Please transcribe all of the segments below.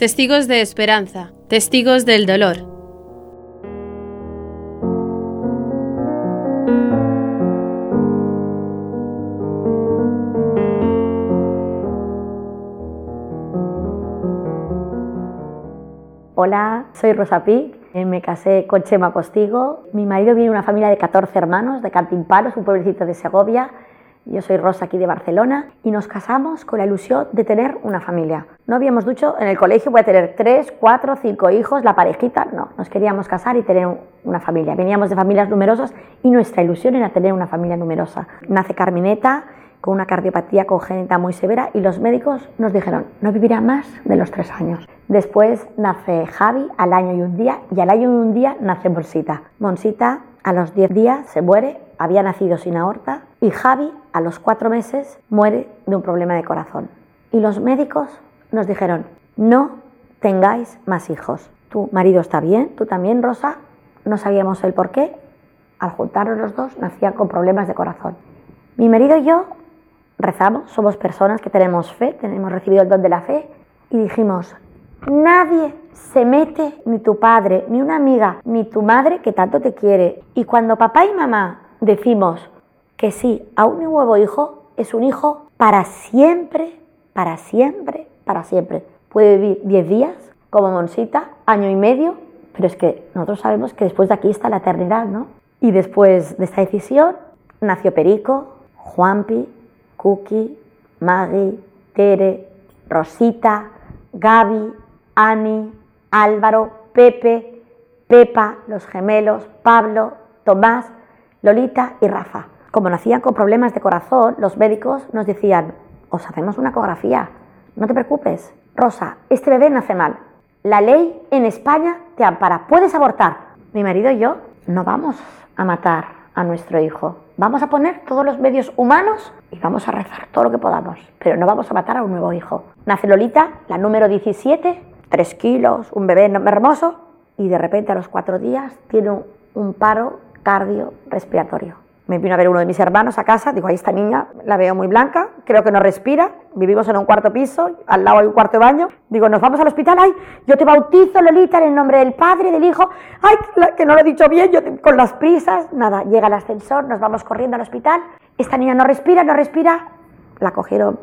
Testigos de esperanza, testigos del dolor. Hola, soy Rosa Pic, eh, me casé con Chema Postigo. Mi marido viene de una familia de 14 hermanos de Cantimpalos, un pueblecito de Segovia. Yo soy Rosa aquí de Barcelona y nos casamos con la ilusión de tener una familia. No habíamos dicho en el colegio voy a tener 3, 4, 5 hijos, la parejita, no, nos queríamos casar y tener una familia. Veníamos de familias numerosas y nuestra ilusión era tener una familia numerosa. Nace Carmineta, con una cardiopatía congénita muy severa y los médicos nos dijeron no vivirá más de los tres años. Después nace Javi al año y un día y al año y un día nace Monsita. Monsita a los 10 días se muere, había nacido sin aorta y Javi a los cuatro meses muere de un problema de corazón. Y los médicos nos dijeron no tengáis más hijos. Tu marido está bien, tú también, Rosa. No sabíamos el por qué. Al juntarnos los dos nacían con problemas de corazón. Mi marido y yo rezamos, somos personas que tenemos fe, tenemos recibido el don de la fe y dijimos, nadie se mete, ni tu padre, ni una amiga, ni tu madre que tanto te quiere. Y cuando papá y mamá decimos que sí a un nuevo hijo, es un hijo para siempre, para siempre, para siempre. Puede vivir 10 días, como Monsita, año y medio, pero es que nosotros sabemos que después de aquí está la eternidad, ¿no? Y después de esta decisión nació Perico, Juanpi, Cookie, Maggie, Tere, Rosita, Gaby, Ani, Álvaro, Pepe, Pepa, los gemelos, Pablo, Tomás, Lolita y Rafa. Como nacían con problemas de corazón, los médicos nos decían, os hacemos una ecografía, no te preocupes. Rosa, este bebé nace mal. La ley en España te ampara, puedes abortar. Mi marido y yo no vamos a matar a nuestro hijo. Vamos a poner todos los medios humanos y vamos a rezar todo lo que podamos, pero no vamos a matar a un nuevo hijo. Nace Lolita, la número 17, 3 kilos, un bebé hermoso, y de repente a los cuatro días tiene un paro cardiorrespiratorio me vino a ver uno de mis hermanos a casa, digo, ahí esta niña la veo muy blanca, creo que no respira, vivimos en un cuarto piso, al lado hay un cuarto de baño, digo, nos vamos al hospital, ay, yo te bautizo, Lolita, en el nombre del Padre, del Hijo, ay, que no lo he dicho bien, yo con las prisas, nada, llega el ascensor, nos vamos corriendo al hospital, esta niña no respira, no respira, la cogieron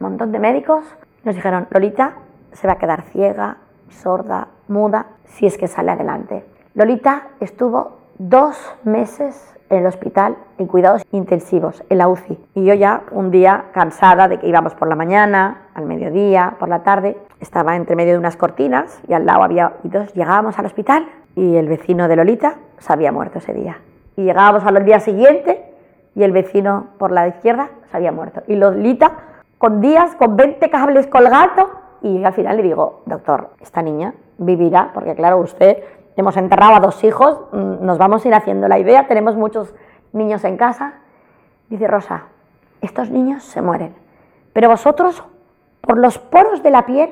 un montón de médicos, nos dijeron, Lolita se va a quedar ciega, sorda, muda, si es que sale adelante. Lolita estuvo dos meses en el hospital en cuidados intensivos, en la UCI. Y yo ya un día cansada de que íbamos por la mañana, al mediodía, por la tarde, estaba entre medio de unas cortinas y al lado había... Y entonces llegábamos al hospital y el vecino de Lolita se había muerto ese día. Y llegábamos al día siguiente y el vecino por la izquierda se había muerto. Y Lolita con días, con 20 cables colgando y al final le digo, doctor, esta niña vivirá, porque claro, usted hemos enterrado a dos hijos, mm, nos vamos a ir haciendo la idea, tenemos muchos niños en casa. Dice Rosa, estos niños se mueren, pero vosotros, por los poros de la piel,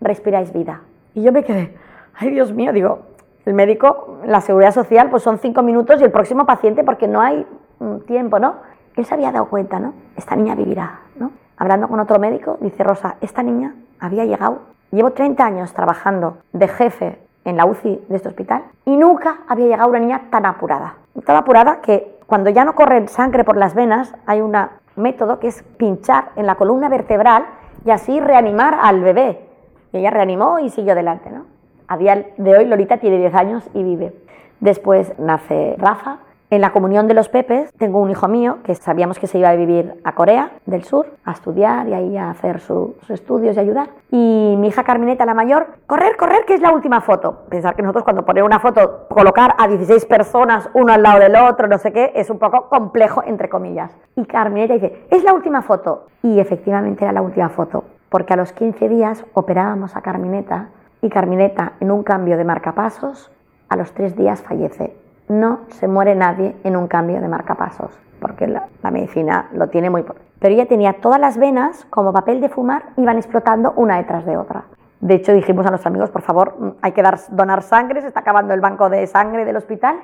respiráis vida. Y yo me quedé, ay Dios mío, digo, el médico, la seguridad social, pues son cinco minutos y el próximo paciente porque no hay mm, tiempo, ¿no? Él se había dado cuenta, ¿no? Esta niña vivirá, ¿no? Hablando con otro médico, dice Rosa, esta niña había llegado, llevo 30 años trabajando de jefe en la UCI de este hospital y nunca había llegado una niña tan apurada. Tan apurada que cuando ya no corre sangre por las venas hay un método que es pinchar en la columna vertebral y así reanimar al bebé. Y ella reanimó y siguió adelante. ¿no? A día de hoy Lolita tiene 10 años y vive. Después nace Rafa, en la comunión de los Pepes tengo un hijo mío que sabíamos que se iba a vivir a Corea del Sur, a estudiar y ahí a hacer sus estudios y ayudar. Y mi hija Carmineta, la mayor, correr, correr, que es la última foto. Pensar que nosotros cuando ponemos una foto, colocar a 16 personas uno al lado del otro, no sé qué, es un poco complejo, entre comillas. Y Carmineta dice, es la última foto. Y efectivamente era la última foto, porque a los 15 días operábamos a Carmineta y Carmineta en un cambio de marcapasos, a los 3 días fallece no se muere nadie en un cambio de marcapasos, porque la, medicina lo tiene muy... Pero ella tenía todas las venas como papel de fumar, iban explotando una detrás de otra. De hecho, dijimos a los amigos, por favor, hay que dar, donar sangre, se está acabando el banco de sangre del hospital.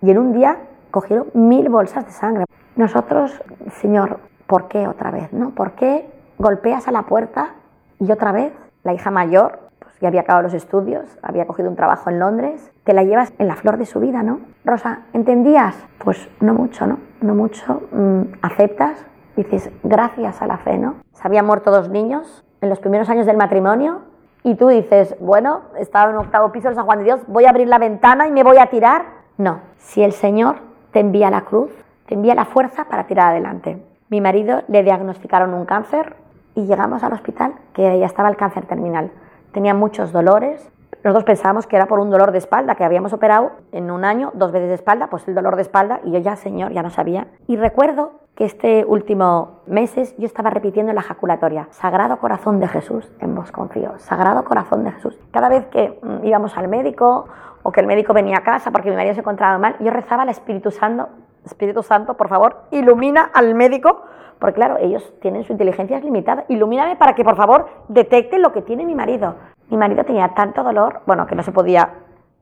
Y en un día cogieron mil bolsas de sangre. Nosotros, Señor, ¿por qué otra vez? ¿No? ¿Por qué golpeas a la puerta y otra vez la hija mayor, ya había acabado los estudios, había cogido un trabajo en Londres, te la llevas en la flor de su vida, ¿no? Rosa, ¿entendías? Pues no mucho, ¿no? No mucho. Mm, ¿Aceptas? Dices, gracias a la fe, ¿no? Se habían muerto dos niños en los primeros años del matrimonio y tú dices, bueno, estaba en un octavo piso de San Juan de Dios, voy a abrir la ventana y me voy a tirar. No, si el Señor te envía la cruz, te envía la fuerza para tirar adelante. Mi marido le diagnosticaron un cáncer y llegamos al hospital que ya estaba el cáncer terminal. Tenía muchos dolores. Nosotros pensábamos que era por un dolor de espalda, que habíamos operado en un año dos veces de espalda, pues el dolor de espalda, y yo ya, señor, ya no sabía. Y recuerdo que este último meses yo estaba repitiendo en la ejaculatoria, Sagrado Corazón de Jesús, en vos confío, Sagrado Corazón de Jesús. Cada vez que mm, íbamos al médico o que el médico venía a casa porque mi marido se encontraba mal, yo rezaba al Espíritu Santo, Espíritu Santo, por favor, ilumina al médico porque claro, ellos tienen su inteligencia limitada. Ilumíname para que por favor detecten lo que tiene mi marido. Mi marido tenía tanto dolor, bueno, que no se podía,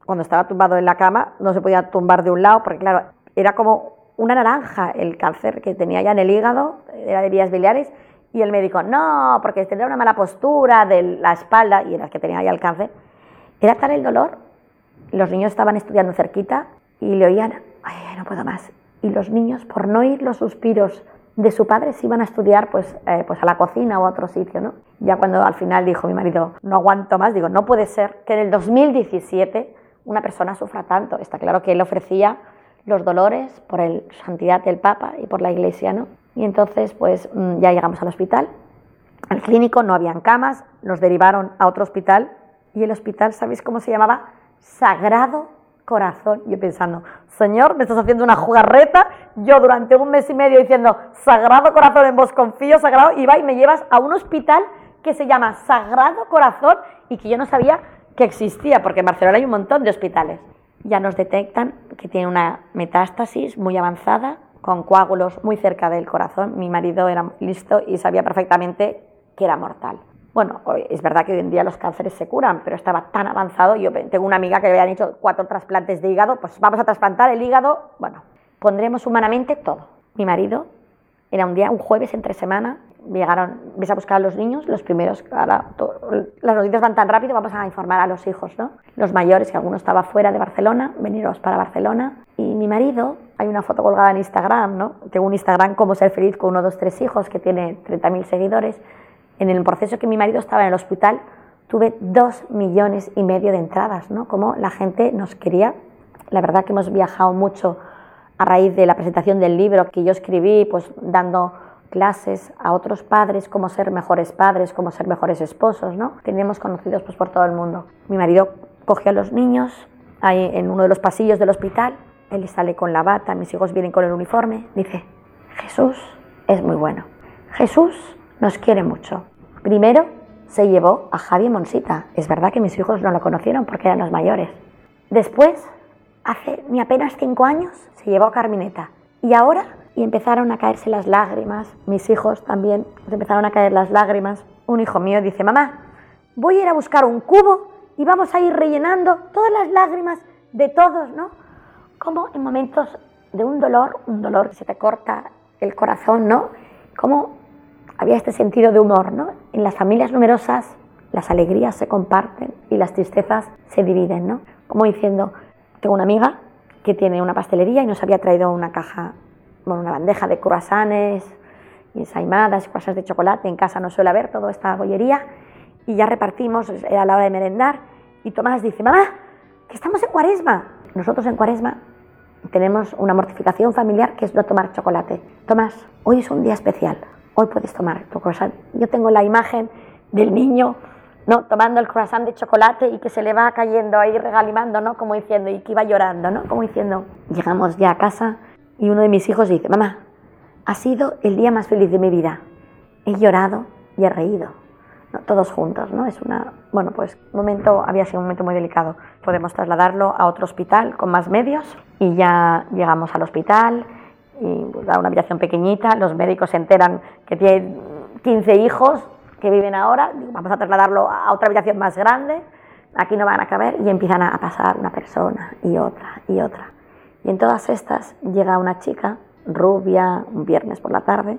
cuando estaba tumbado en la cama, no se podía tumbar de un lado, porque claro, era como una naranja el cáncer que tenía ya en el hígado, era de vías biliares, y el médico, no, porque tendría una mala postura de la espalda, y era que tenía ya el cáncer. Era tal el dolor, los niños estaban estudiando cerquita y le oían, ay, no puedo más. Y los niños, por no oír los suspiros de su padre se iban a estudiar pues, eh, pues a la cocina o a otro sitio, ¿no? Ya cuando al final dijo mi marido, no aguanto más, digo, no puede ser que en el 2017 una persona sufra tanto. Está claro que él ofrecía los dolores por el santidad del Papa y por la Iglesia, ¿no? Y entonces pues mm, ya llegamos al hospital, al clínico, no habían camas, nos derivaron a otro hospital y el hospital, ¿sabéis cómo se llamaba? Sagrado Corazón. Yo pensando, Señor, me estás haciendo una jugarreta. Yo durante un mes y medio diciendo, Sagrado Corazón, en vos confío, Sagrado, y va y me llevas a un hospital que se llama Sagrado Corazón y que yo no sabía que existía, porque en Barcelona hay un montón de hospitales. Ya nos detectan que tiene una metástasis muy avanzada, con coágulos muy cerca del corazón. Mi marido era listo y sabía perfectamente que era mortal. Bueno, es verdad que hoy en día los cánceres se curan, pero estaba tan avanzado. Yo tengo una amiga que le habían hecho cuatro trasplantes de hígado, pues vamos a trasplantar el hígado. Bueno, pondremos humanamente todo. Mi marido era un día, un jueves entre semana, llegaron, ves a buscar a los niños, los primeros, ahora las noticias van tan rápido, vamos a informar a los hijos, ¿no? Los mayores, que alguno estaba fuera de Barcelona, veniros para Barcelona. Y mi marido, hay una foto colgada en Instagram, ¿no? Tengo un Instagram como ser feliz con uno, dos, tres hijos, que tiene 30.000 seguidores en el proceso que mi marido estaba en el hospital, tuve dos millones y medio de entradas, ¿no? Como la gente nos quería. La verdad que hemos viajado mucho a raíz de la presentación del libro que yo escribí, pues dando clases a otros padres, cómo ser mejores padres, cómo ser mejores esposos, ¿no? Teníamos conocidos pues por todo el mundo. Mi marido cogió a los niños ahí en uno de los pasillos del hospital, él sale con la bata, mis hijos vienen con el uniforme, dice, Jesús es muy bueno. Jesús nos quiere mucho. Primero se llevó a Javi Monsita. Es verdad que mis hijos no lo conocieron porque eran los mayores. Después, hace ni apenas cinco años, se llevó a Carmineta. Y ahora, y empezaron a caerse las lágrimas. Mis hijos también, empezaron a caer las lágrimas. Un hijo mío dice, mamá, voy a ir a buscar un cubo y vamos a ir rellenando todas las lágrimas de todos, ¿no? Como en momentos de un dolor, un dolor que se te corta el corazón, ¿no? Como había este sentido de humor, ¿no? En las familias numerosas las alegrías se comparten y las tristezas se dividen, ¿no? Como diciendo, tengo una amiga que tiene una pastelería y nos había traído una caja, bueno, una bandeja de croissants ensaimadas cosas de chocolate. En casa no suele haber toda esta bollería y ya repartimos, era la hora de merendar y Tomás dice, mamá, que estamos en cuaresma. Nosotros en cuaresma tenemos una mortificación familiar que es no tomar chocolate. Tomás, hoy es un día especial hoy puedes tomar tu croissant. Yo tengo la imagen del niño ¿no? tomando el croissant de chocolate y que se le va cayendo ahí regalimando, ¿no? Como diciendo, y que iba llorando, ¿no? Como diciendo, llegamos ya a casa y uno de mis hijos dice, mamá, ha sido el día más feliz de mi vida. He llorado y he reído, todos juntos, ¿no? Es una, bueno, pues momento, había sido un momento muy delicado. Podemos trasladarlo a otro hospital con más medios y ya llegamos al hospital, y pues, da una habitación pequeñita, los médicos se enteran que tiene 15 hijos que viven ahora, vamos a trasladarlo a otra habitación más grande, aquí no van a caber y empiezan a pasar una persona y otra y otra. Y en todas estas llega una chica rubia, un viernes por la tarde,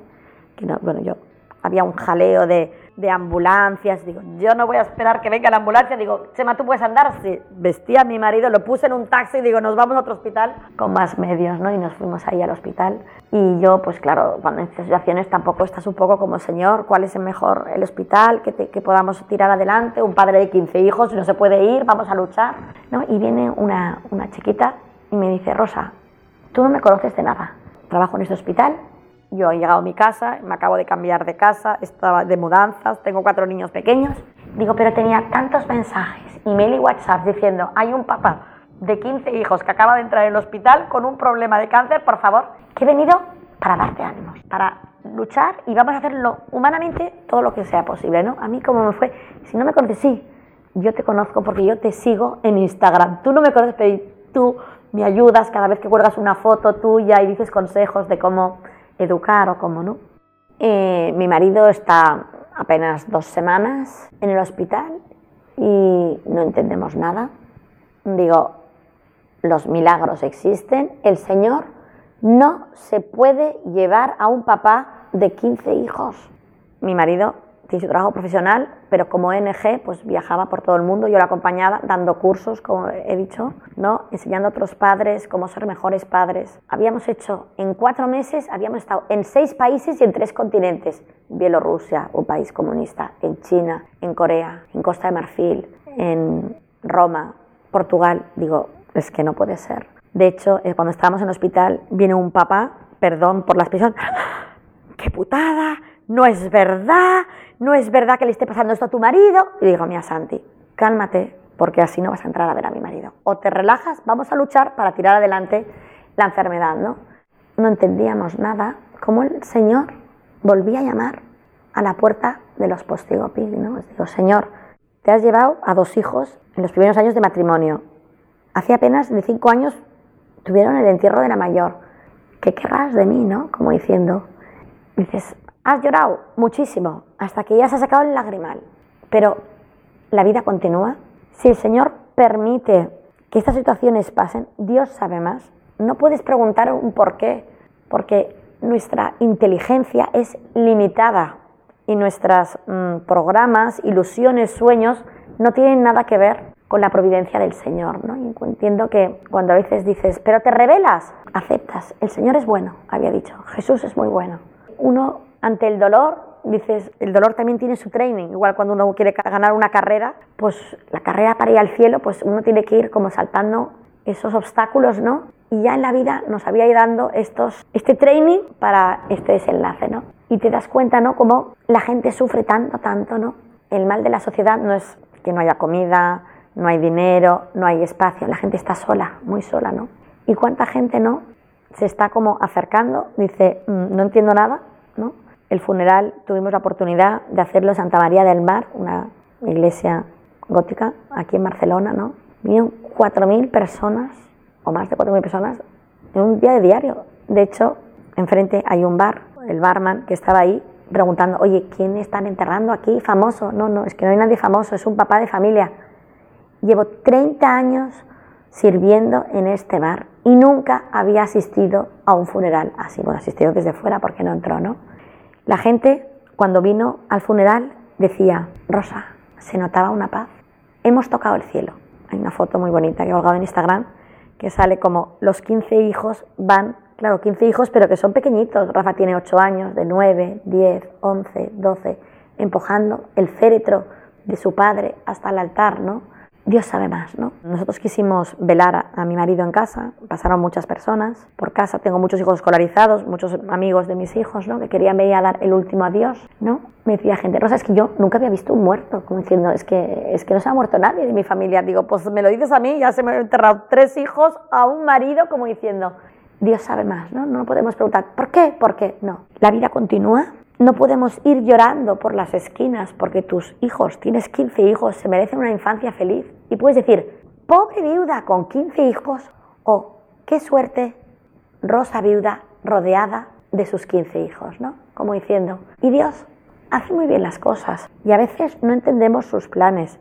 que no, bueno, yo había un jaleo de de ambulancias. Digo, yo no voy a esperar que venga la ambulancia. Digo, Chema, ¿tú puedes andar? Sí. Vestí a mi marido, lo puse en un taxi y digo, nos vamos a otro hospital con más medios, ¿no? Y nos fuimos ahí al hospital. Y yo, pues claro, cuando en situaciones tampoco estás un poco como, señor, ¿cuál es el mejor? ¿El hospital? Que, que podamos tirar adelante. Un padre de 15 hijos, no se puede ir, vamos a luchar. ¿no? Y viene una, una chiquita y me dice, Rosa, tú no me conoces de nada. Trabajo en este hospital, yo he llegado a mi casa, me acabo de cambiar de casa, estaba de mudanzas, tengo cuatro niños pequeños. Digo, pero tenía tantos mensajes, email y WhatsApp diciendo, hay un papá de 15 hijos que acaba de entrar en el hospital con un problema de cáncer, por favor, que he venido para darte ánimos, para luchar y vamos a hacerlo humanamente todo lo que sea posible, ¿no? A mí como me fue, si no me conoces, sí, yo te conozco porque yo te sigo en Instagram. Tú no me conoces, pero tú me ayudas cada vez que cuelgas una foto tuya y dices consejos de cómo educar o cómo no. Eh, mi marido está apenas dos semanas en el hospital y no entendemos nada. Digo, los milagros existen, el Señor no se puede llevar a un papá de 15 hijos. Mi marido tiene su trabajo profesional, pero como ONG pues viajaba por todo el mundo, yo la acompañaba dando cursos, como he dicho, ¿no? enseñando a otros padres cómo ser mejores padres. Habíamos hecho, en cuatro meses, habíamos estado en seis países y en tres continentes. Bielorrusia, un país comunista, en China, en Corea, en Costa de Marfil, en Roma, Portugal. Digo, es que no puede ser. De hecho, eh, cuando estábamos en el hospital, viene un papá, perdón por la expresión, ¡qué putada! No es verdad, no es verdad que le esté pasando esto a tu marido. Y digo, mira Santi, cálmate, porque así no vas a entrar a ver a mi marido. O te relajas, vamos a luchar para tirar adelante la enfermedad, ¿no? No entendíamos nada, cómo el Señor volvía a llamar a la puerta de los postigo ¿no? Digo, Señor, te has llevado a dos hijos en los primeros años de matrimonio. Hace apenas de cinco años tuvieron el entierro de la mayor. ¿Qué querrás de mí, no? Como diciendo, dices, Has llorado muchísimo hasta que ya se ha sacado el lagrimal, pero la vida continúa. Si el Señor permite que estas situaciones pasen, Dios sabe más. No puedes preguntar un por qué, porque nuestra inteligencia es limitada y nuestros mm, programas, ilusiones, sueños no tienen nada que ver con la providencia del Señor. ¿no? Y entiendo que cuando a veces dices, pero te revelas, aceptas, el Señor es bueno, había dicho, Jesús es muy bueno. Uno ante el dolor, dices, el dolor también tiene su training. Igual cuando uno quiere ganar una carrera, pues la carrera para ir al cielo, pues uno tiene que ir como saltando esos obstáculos, ¿no? Y ya en la vida nos había ido dando estos, este training para este desenlace, ¿no? Y te das cuenta, ¿no? Como la gente sufre tanto, tanto, ¿no? El mal de la sociedad no es que no haya comida, no hay dinero, no hay espacio, la gente está sola, muy sola, ¿no? Y cuánta gente, ¿no? Se está como acercando, dice, mm, no entiendo nada. El funeral tuvimos la oportunidad de hacerlo en Santa María del Mar, una iglesia gótica aquí en Barcelona, ¿no? Vinieron 4.000 personas, o más de 4.000 personas, en un día de diario. De hecho, enfrente hay un bar, el barman que estaba ahí preguntando, oye, ¿quién están enterrando aquí famoso? No, no, es que no hay nadie famoso, es un papá de familia. Llevo 30 años sirviendo en este bar y nunca había asistido a un funeral así. Bueno, asistido desde fuera porque no entró, ¿no? La gente, cuando vino al funeral, decía, Rosa, se notaba una paz. Hemos tocado el cielo. Hay una foto muy bonita que he colgado en Instagram que sale como los 15 hijos van, claro, 15 hijos, pero que son pequeñitos. Rafa tiene 8 años, de 9, 10, 11, 12, empujando el féretro de su padre hasta el altar, ¿no? Dios sabe más, ¿no? Nosotros quisimos velar a, mi marido en casa, pasaron muchas personas por casa, tengo muchos hijos escolarizados, muchos amigos de mis hijos, ¿no? Que querían venir a dar el último adiós, ¿no? Me decía gente, Rosa, es que yo nunca había visto un muerto, como diciendo, es que, es que no se ha muerto nadie de mi familia. Digo, pues me lo dices a mí, ya se me han enterrado tres hijos a un marido, como diciendo, Dios sabe más, ¿no? No podemos preguntar, ¿por qué? ¿Por qué? No. La vida continúa, no podemos ir llorando por las esquinas porque tus hijos, tienes 15 hijos, se merecen una infancia feliz. Y puedes decir, pobre viuda con 15 hijos o qué suerte, rosa viuda rodeada de sus 15 hijos, ¿no? Como diciendo, y Dios hace muy bien las cosas y a veces no entendemos sus planes.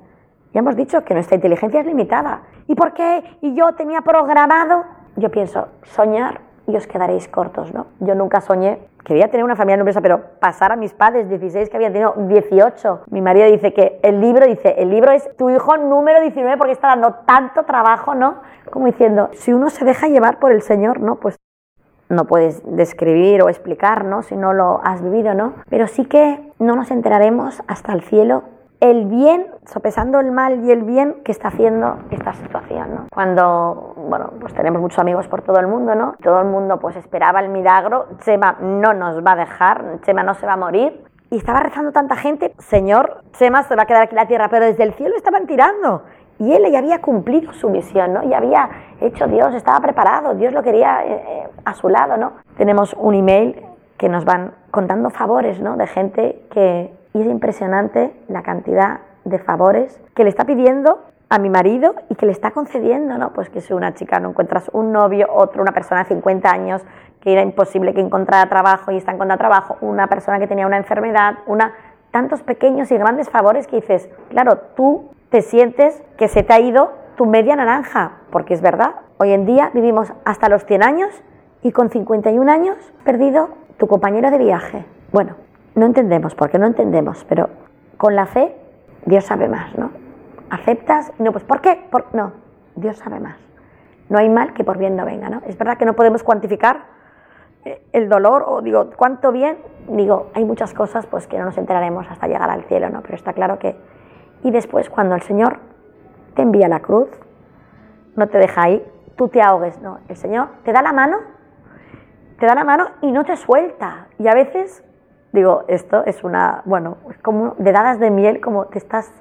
Ya hemos dicho que nuestra inteligencia es limitada. ¿Y por qué? Y yo tenía programado, yo pienso, soñar y os quedaréis cortos, ¿no? Yo nunca soñé, quería tener una familia numerosa, pero pasar a mis padres, 16 que habían tenido 18. Mi marido dice que el libro, dice, el libro es tu hijo número 19 porque está dando tanto trabajo, ¿no? Como diciendo, si uno se deja llevar por el Señor, ¿no? Pues no puedes describir o explicar, ¿no? Si no lo has vivido, ¿no? Pero sí que no nos enteraremos hasta el cielo el bien, sopesando el mal y el bien que está haciendo esta situación, ¿no? Cuando, bueno, pues tenemos muchos amigos por todo el mundo, ¿no? Todo el mundo pues esperaba el milagro, Chema no nos va a dejar, Chema no se va a morir. Y estaba rezando tanta gente, Señor, Chema se va a quedar aquí en la tierra, pero desde el cielo estaban tirando. Y él ya había cumplido su misión, ¿no? Ya había hecho Dios, estaba preparado, Dios lo quería eh, eh, a su lado, ¿no? Tenemos un email que nos van contando favores, ¿no? De gente que y es impresionante la cantidad de favores que le está pidiendo a mi marido y que le está concediendo, ¿no? Pues que si una chica no encuentras un novio, otro, una persona de 50 años que era imposible que encontrara trabajo y está encontrando trabajo, una persona que tenía una enfermedad, una tantos pequeños y grandes favores que dices, claro, tú te sientes que se te ha ido tu media naranja, porque es verdad, hoy en día vivimos hasta los 100 años y con 51 años perdido tu compañero de viaje. Bueno, no entendemos, porque no entendemos, pero con la fe Dios sabe más, ¿no? Aceptas, no, pues ¿por qué? no, Dios sabe más. No hay mal que por bien no venga, ¿no? Es verdad que no podemos cuantificar eh, el dolor o digo, cuánto bien, digo, hay muchas cosas pues que no nos enteraremos hasta llegar al cielo, ¿no? Pero está claro que y después cuando el Señor te envía la cruz, no te deja ahí, tú te ahogues, no, el Señor te da la mano, te da la mano y no te suelta. Y a veces Digo, esto es una, bueno, es como de dadas de miel, como te estás,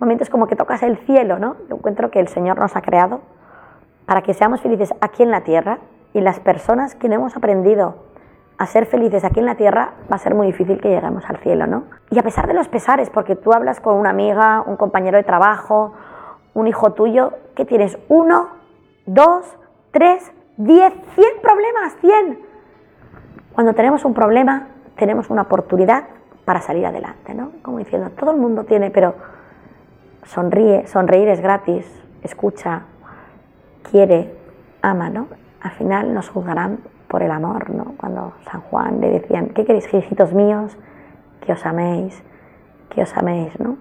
momentos como que tocas el cielo, ¿no? Yo encuentro que el Señor nos ha creado para que seamos felices aquí en la tierra y las personas que no hemos aprendido a ser felices aquí en la tierra va a ser muy difícil que lleguemos al cielo, ¿no? Y a pesar de los pesares, porque tú hablas con una amiga, un compañero de trabajo, un hijo tuyo, que tienes uno, dos, tres, diez, cien problemas, cien. Cuando tenemos un problema, tenemos una oportunidad para salir adelante, ¿no? Como diciendo, todo el mundo tiene, pero sonríe, sonreír es gratis, escucha, quiere, ama, ¿no? Al final nos juzgarán por el amor, ¿no? Cuando San Juan le decían, ¿qué queréis, hijitos míos? Que os améis, que os améis, ¿no?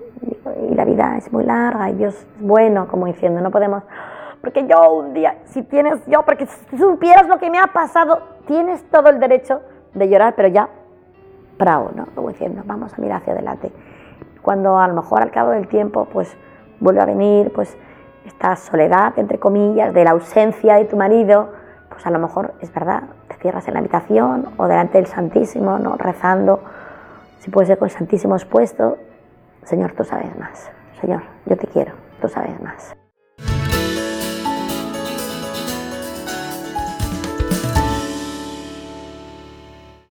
Y la vida es muy larga y Dios es bueno, como diciendo, no podemos, porque yo un día, si tienes, yo, porque si supieras lo que me ha pasado, tienes todo el derecho de llorar, pero ya bravo, ¿no? Como diciendo, vamos a mirar hacia adelante. Cuando a lo mejor al cabo del tiempo, pues vuelve a venir, pues esta soledad, entre comillas, de la ausencia de tu marido, pues a lo mejor es verdad, te cierras en la habitación o delante del Santísimo, ¿no? Rezando, si puede ser con el Santísimo expuesto, Señor, tú sabes más. Señor, yo te quiero, tú sabes más.